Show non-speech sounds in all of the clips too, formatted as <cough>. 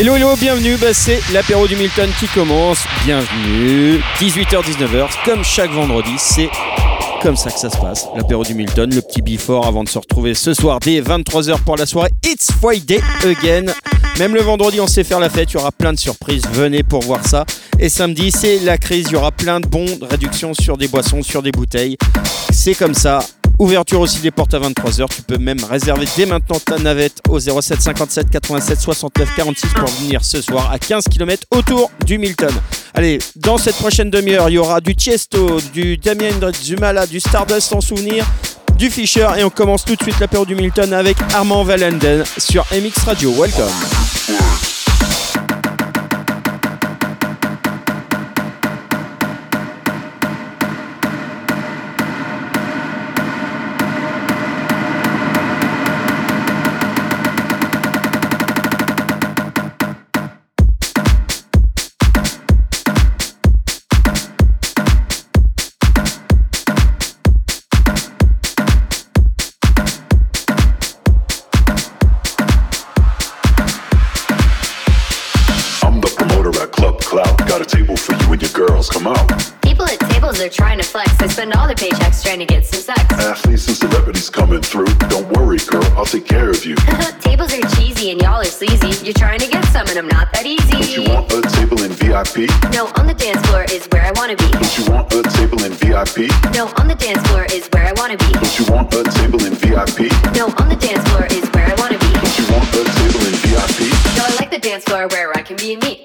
Hello, hello, bienvenue. Bah, c'est l'apéro du Milton qui commence. Bienvenue. 18h-19h, comme chaque vendredi, c'est comme ça que ça se passe. L'apéro du Milton, le petit before avant de se retrouver ce soir dès 23h pour la soirée It's Friday Again. Même le vendredi, on sait faire la fête, il y aura plein de surprises, venez pour voir ça. Et samedi, c'est la crise, il y aura plein de bons réductions sur des boissons, sur des bouteilles. C'est comme ça, Ouverture aussi des portes à 23h. Tu peux même réserver dès maintenant ta navette au 07 57 87 69 46 pour venir ce soir à 15 km autour du Milton. Allez, dans cette prochaine demi-heure, il y aura du Tiesto, du Damien Hendrix, du Mala, du Stardust en souvenir, du Fischer et on commence tout de suite l'apéro du Milton avec Armand Valenden sur MX Radio. Welcome. trying to get some sex. Athletes and celebrities coming through. Don't worry, girl, I'll take care of you. <laughs> Tables are cheesy and y'all are sleazy. You're trying to get some and I'm not that easy. Don't you want a table in VIP? No, on the dance floor is where I wanna be. Don't you want a table in VIP? No, on the dance floor is where I wanna be. Don't you want a table in VIP? No, on the dance floor is where I wanna be. Don't you want a table in VIP? No, I like the dance floor where I can be me.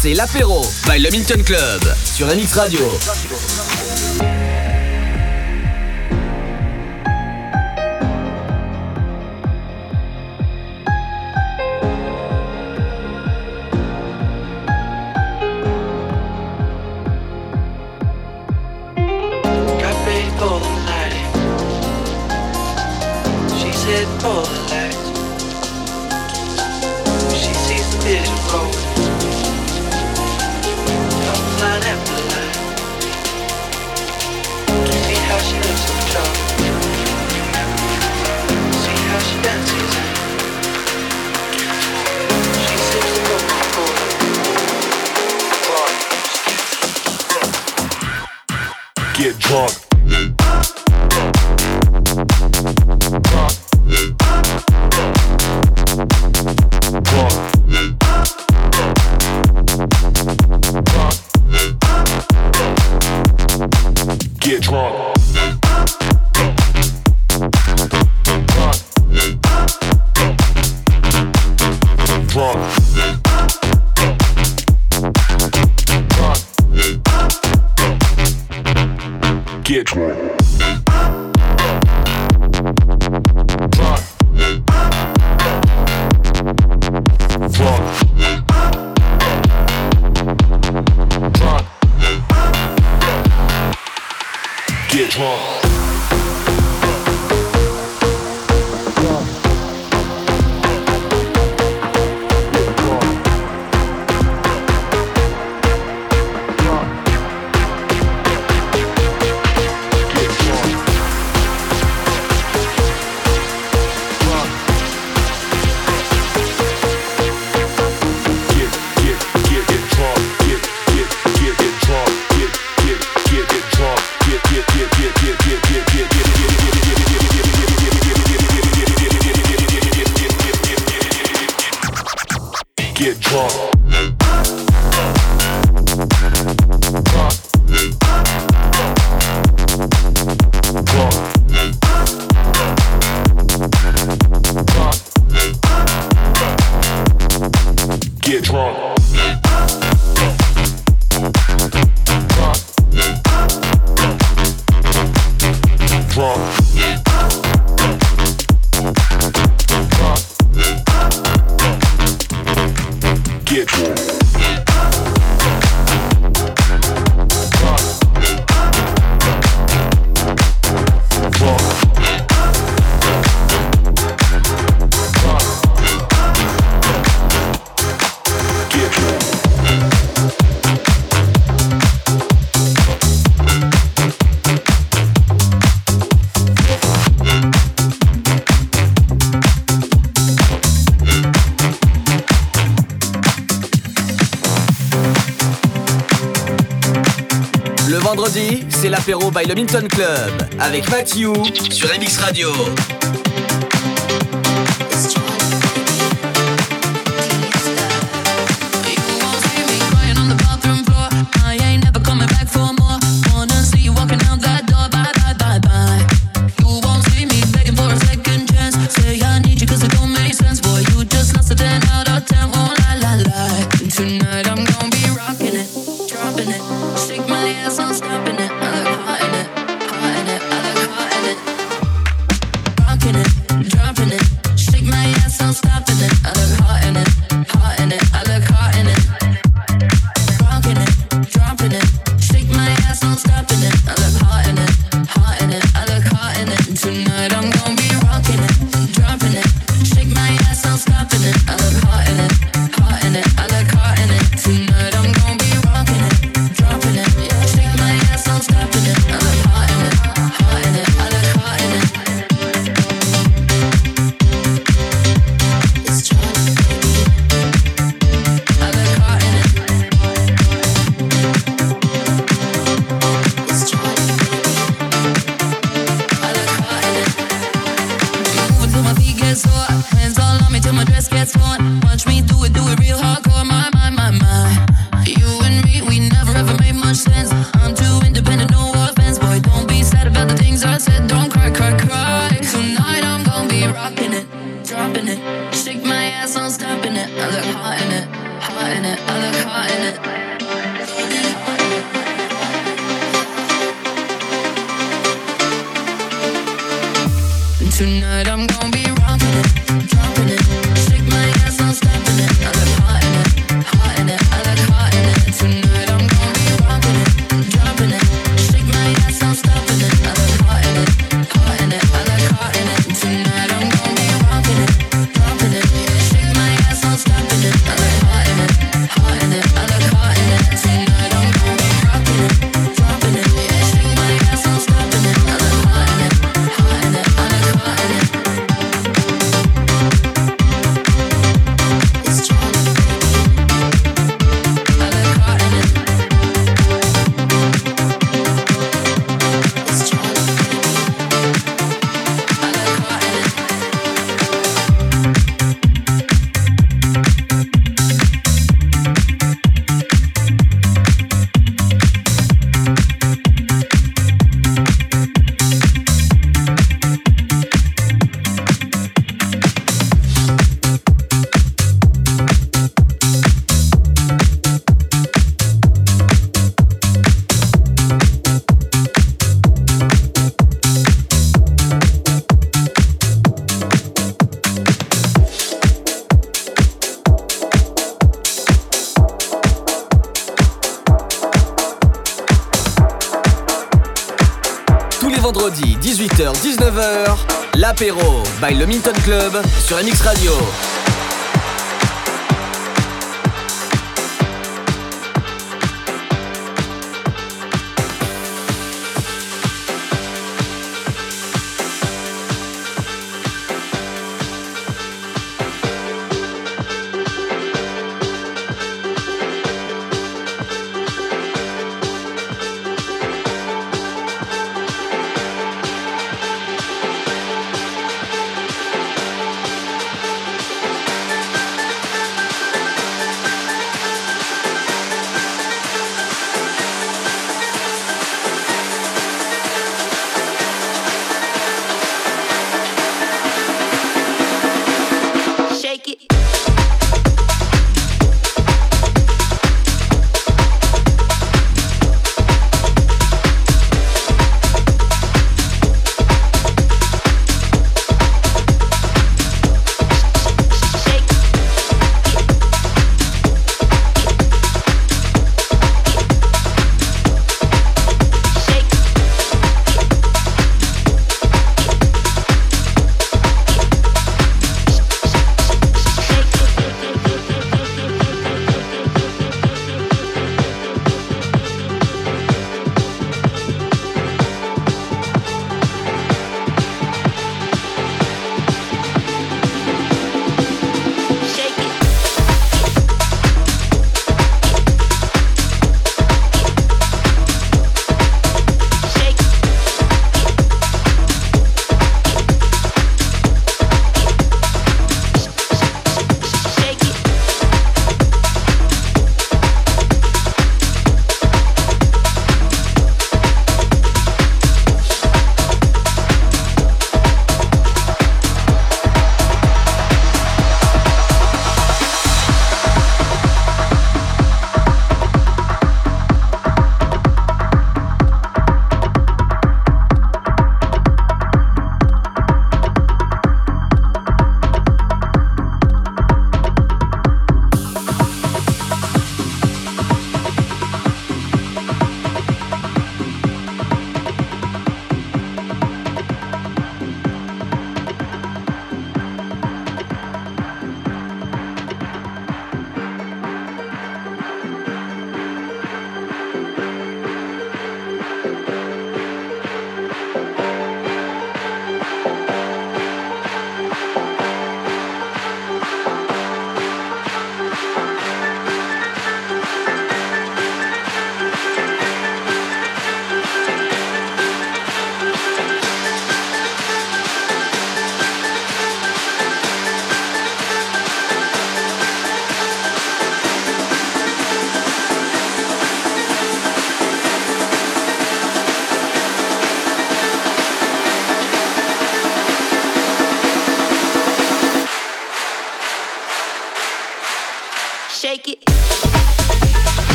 c'est l'apéro by le Milton Club sur MX Radio. l'apéro by le Minton Club avec Mathieu sur MX Radio. By le Minton Club sur MX Radio.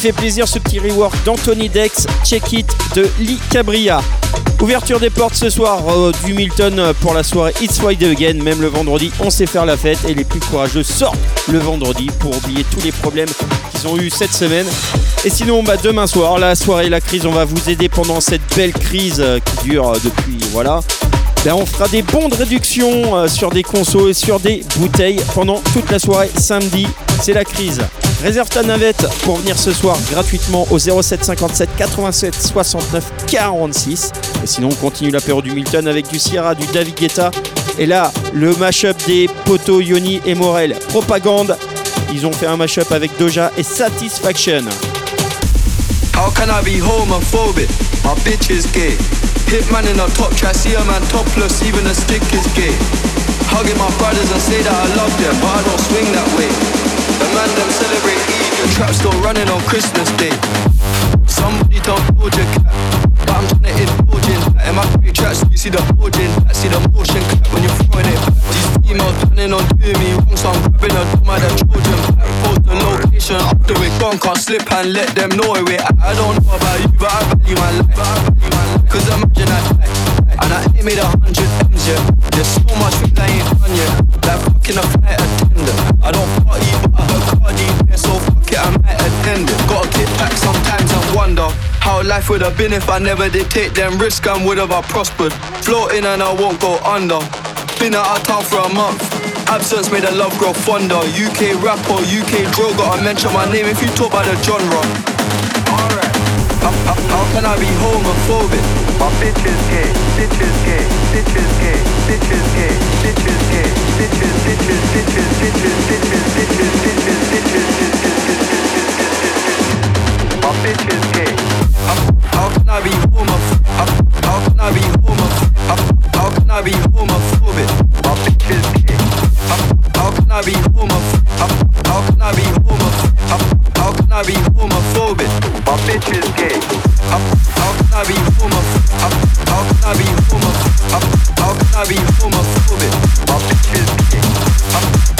Fait plaisir ce petit rework d'Anthony Dex, Check It de Lee Cabria. Ouverture des portes ce soir euh, du Milton pour la soirée It's Friday Again. Même le vendredi, on sait faire la fête et les plus courageux sortent le vendredi pour oublier tous les problèmes qu'ils ont eu cette semaine. Et sinon, bah, demain soir, la soirée La Crise, on va vous aider pendant cette belle crise euh, qui dure euh, depuis, voilà. Ben, on fera des bons de réduction sur des consos et sur des bouteilles pendant toute la soirée samedi. C'est la crise. Réserve ta navette pour venir ce soir gratuitement au 07 57 87 69 46. Et sinon, on continue l'apéro du Milton avec du Sierra, du David Guetta. Et là, le mashup des potos Yoni et Morel. Propagande. Ils ont fait un mashup avec Doja et Satisfaction. How can I be homophobic? My bitch is gay. Hitman in a top try, see a man topless, even a stick is gay. Hugging my brothers and say that I love them, but I don't swing that way. Man them celebrate Eid, the trap still running on Christmas Day. Somebody told Doja Cat, but I'm trying to indulge in that. In my great tracks, you see the bulging, I see the motion clap when you're throwing it back. These females planning on doing me wrong, so I'm grabbing a dumb at the children back. Post the location after we're gone, can't slip and let them know where we're at. I don't know about you, but I value my life. I value my life. Cause imagine I die, and I ain't made a hundred M's yet. There's so much things I ain't done yet. Like fucking a flight attendant. I don't party, I there, so fuck it, I might attend it. Gotta get back sometimes and wonder how life would have been if I never did take them risks and would have I prospered. Floating and I won't go under. Been out of town for a month. Absence made the love grow fonder. UK rapper, UK drill, gotta mention my name if you talk about the genre. Alright. How, how, how can I be homophobic? Bitch is gay, how can I be homophobic? How can I be homophobic? How can I be homophobic? My bitch is gay. How can I be homophobic? How can I be homophobic? How can I be homophobic? My bitch is gay. How can I be homophobic? How can I be homophobic? How can I be homophobic? My bitch is gay.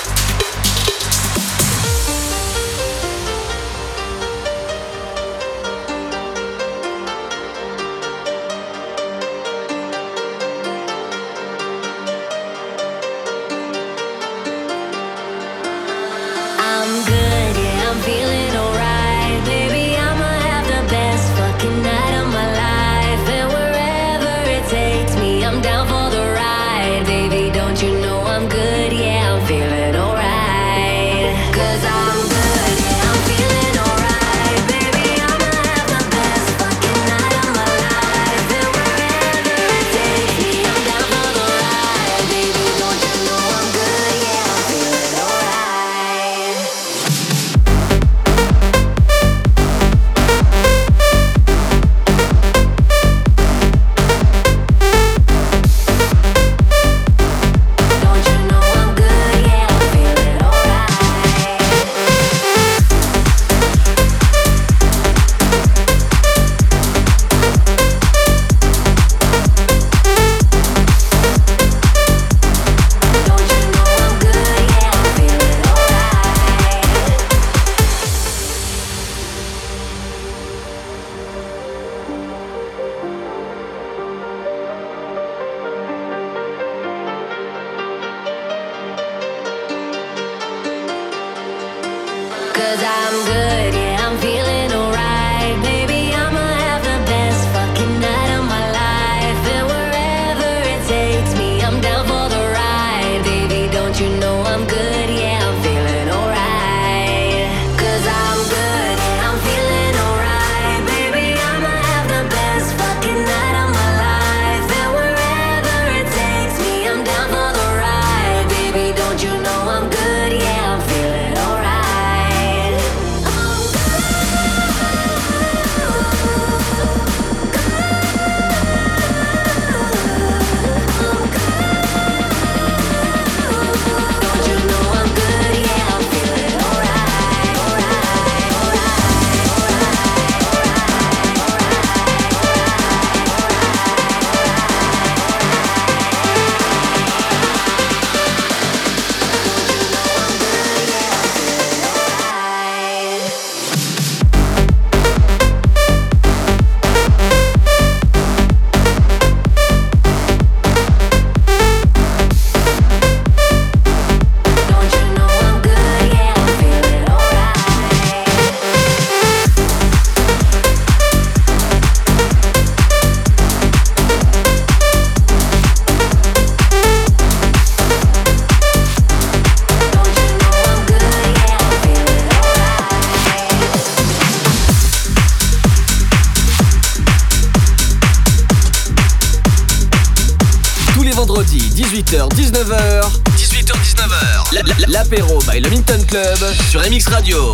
18h-19h 18h-19h L'apéro by le Minton Club sur MX Radio.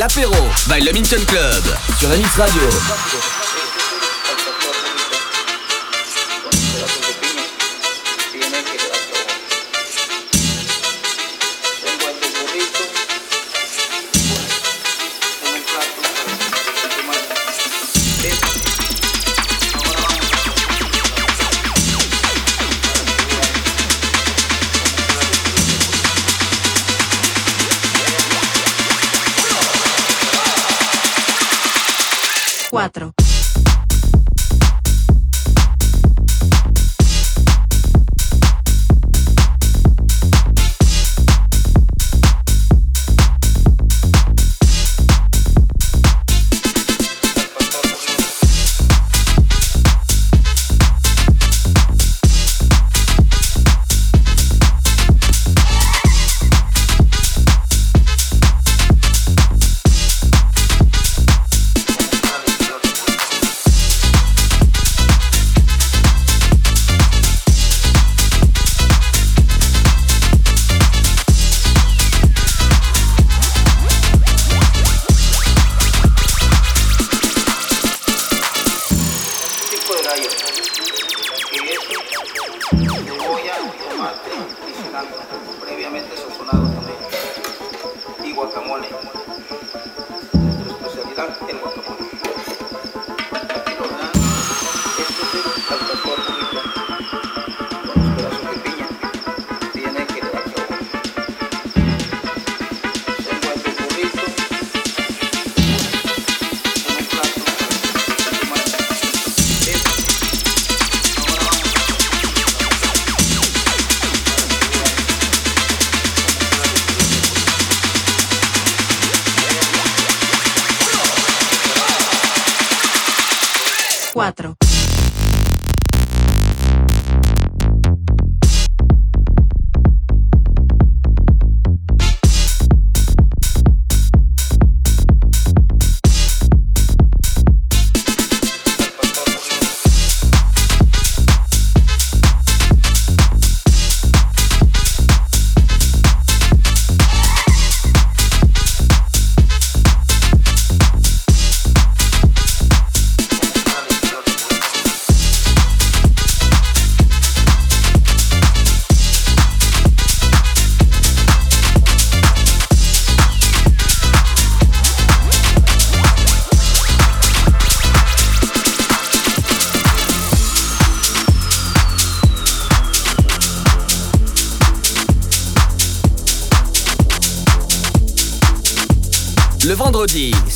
l'apéro by le Minton Club sur MX Radio. cuatro.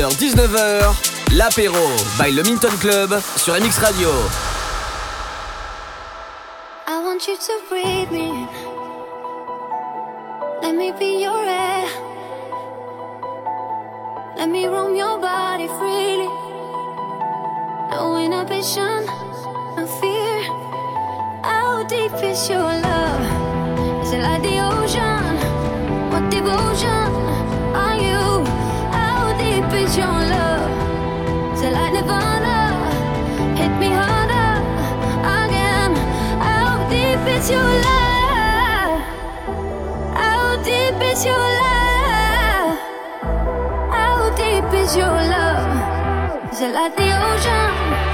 18h-19h, l'apéro by le Minton Club sur MX Radio. I want you to breathe me. Let me be your air. Let me roam your body freely. No inhibition, no fear. How deep is your love? Is it like the ocean? What devotion? is your love? How deep is your love? How deep is your love? Is it like the ocean?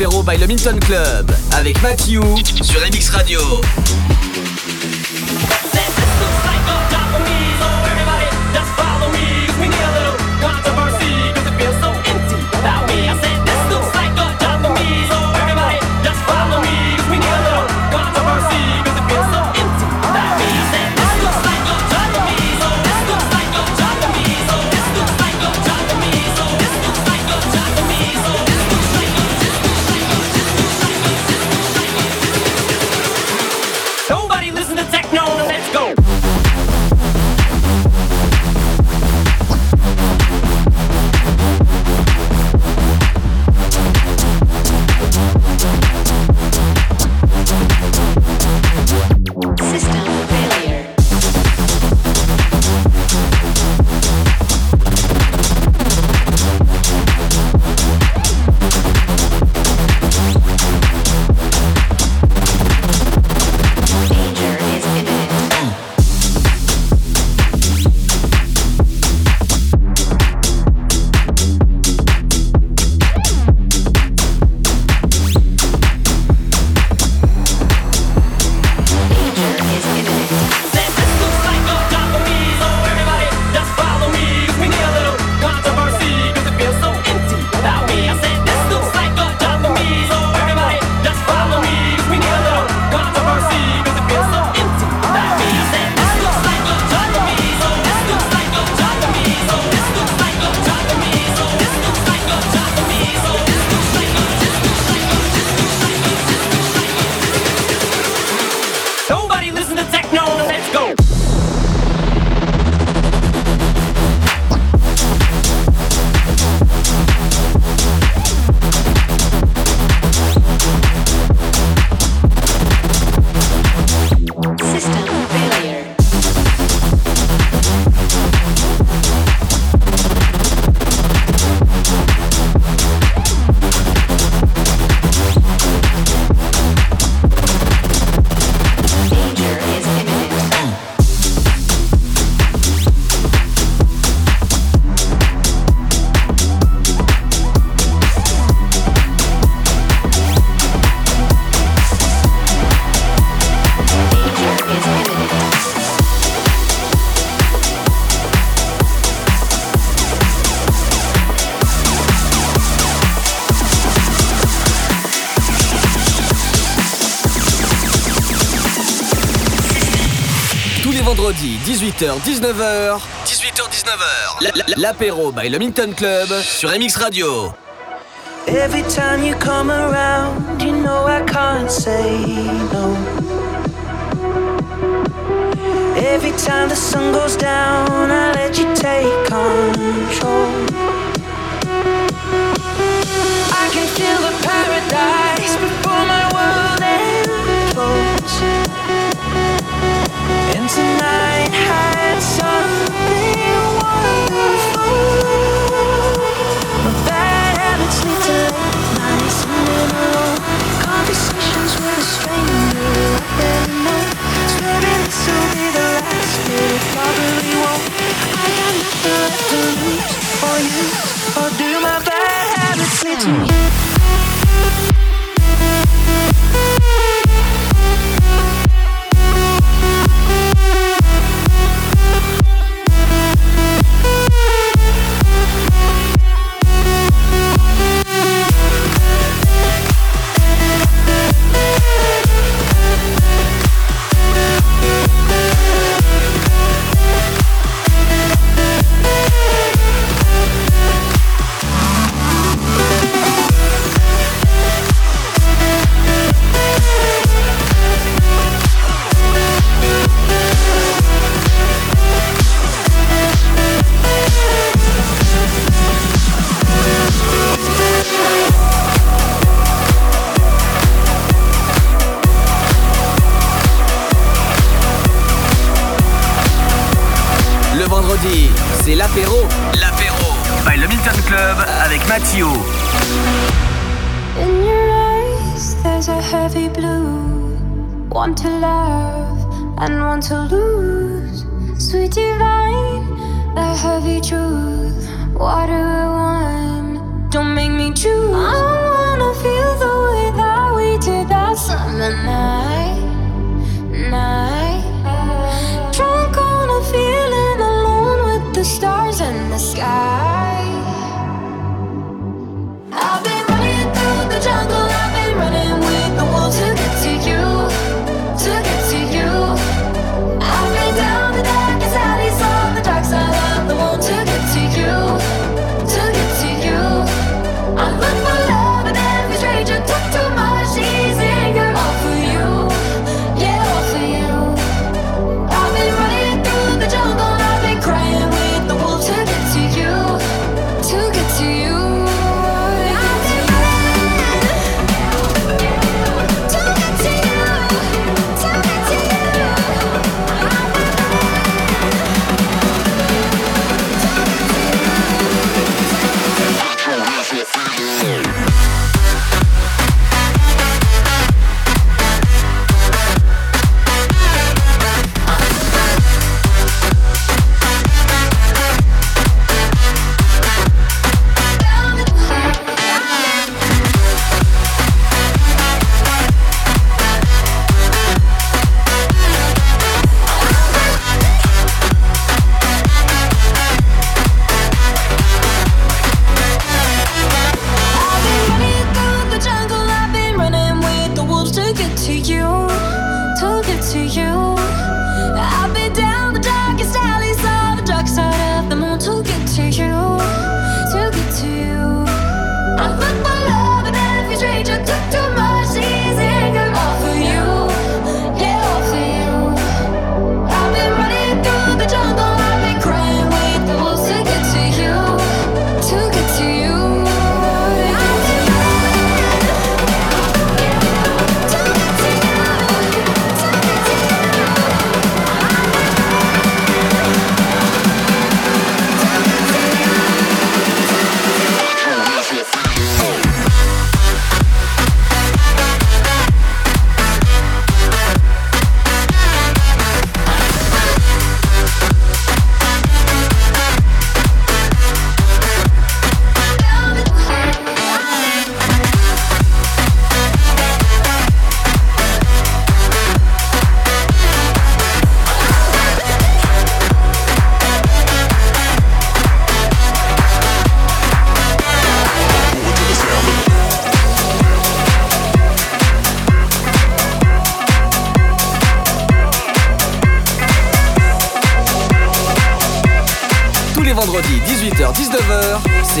By le Minton Club avec Mathieu sur MX Radio. 18h-19h 18h-19h L'apéro by Le Minton Club sur MX Radio. Every time you come around You know I can't say no. Every time the sun goes down I let you take control. I can feel the paradise. tonight had something wonderful.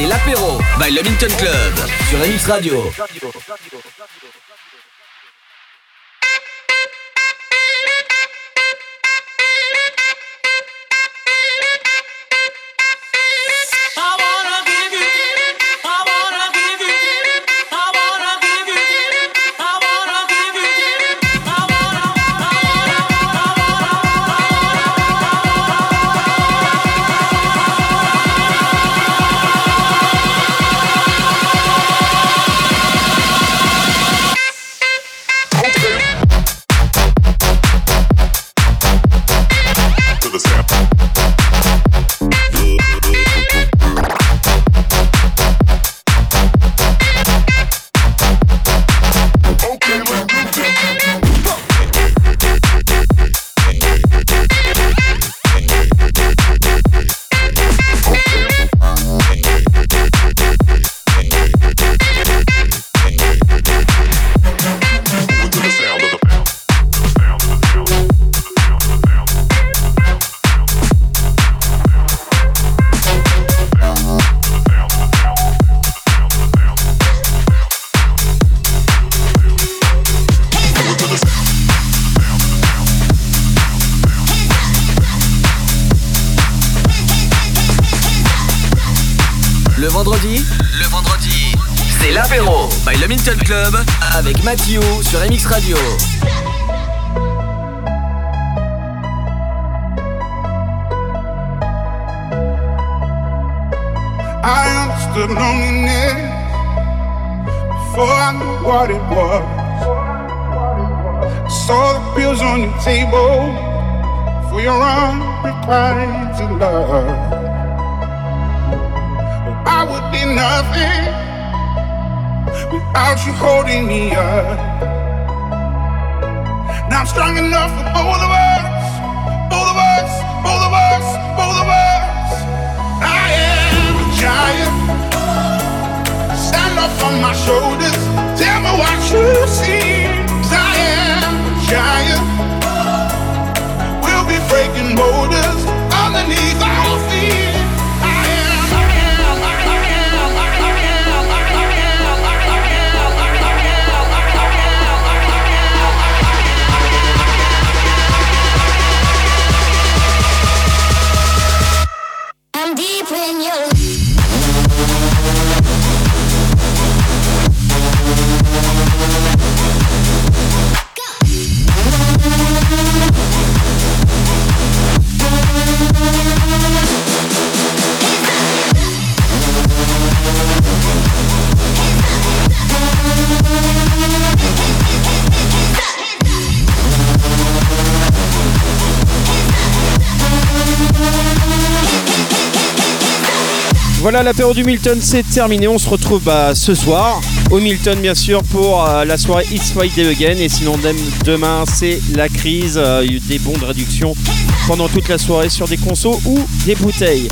C'est l'apéro by le Minton Club sur MX Radio. Eh? I understood loneliness before I knew what it was. Saw the pills on your table for your unrequited love. I would be nothing without you holding me up. Now I'm strong enough for both of us, both of us, both of us, both of us. I am a giant. Up on my shoulders. Tell me what you see. I am a giant. We'll be breaking boulders underneath our feet. Voilà, l'apéro du Milton, c'est terminé. On se retrouve bah, ce soir au Milton, bien sûr, pour euh, la soirée It's Friday Again. Et sinon, dem- demain, c'est la crise. euh, des bons de réduction pendant toute la soirée sur des consos ou des bouteilles.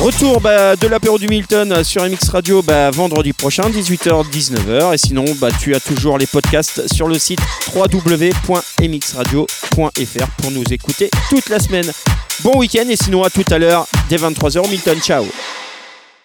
Retour bah, de l'apéro du Milton euh, sur MX Radio bah, vendredi prochain, 18h-19h. Et sinon, bah, tu as toujours les podcasts sur le site www.mxradio.fr pour nous écouter toute la semaine. Bon week-end et sinon à tout à l'heure dès 23h Milton. Ciao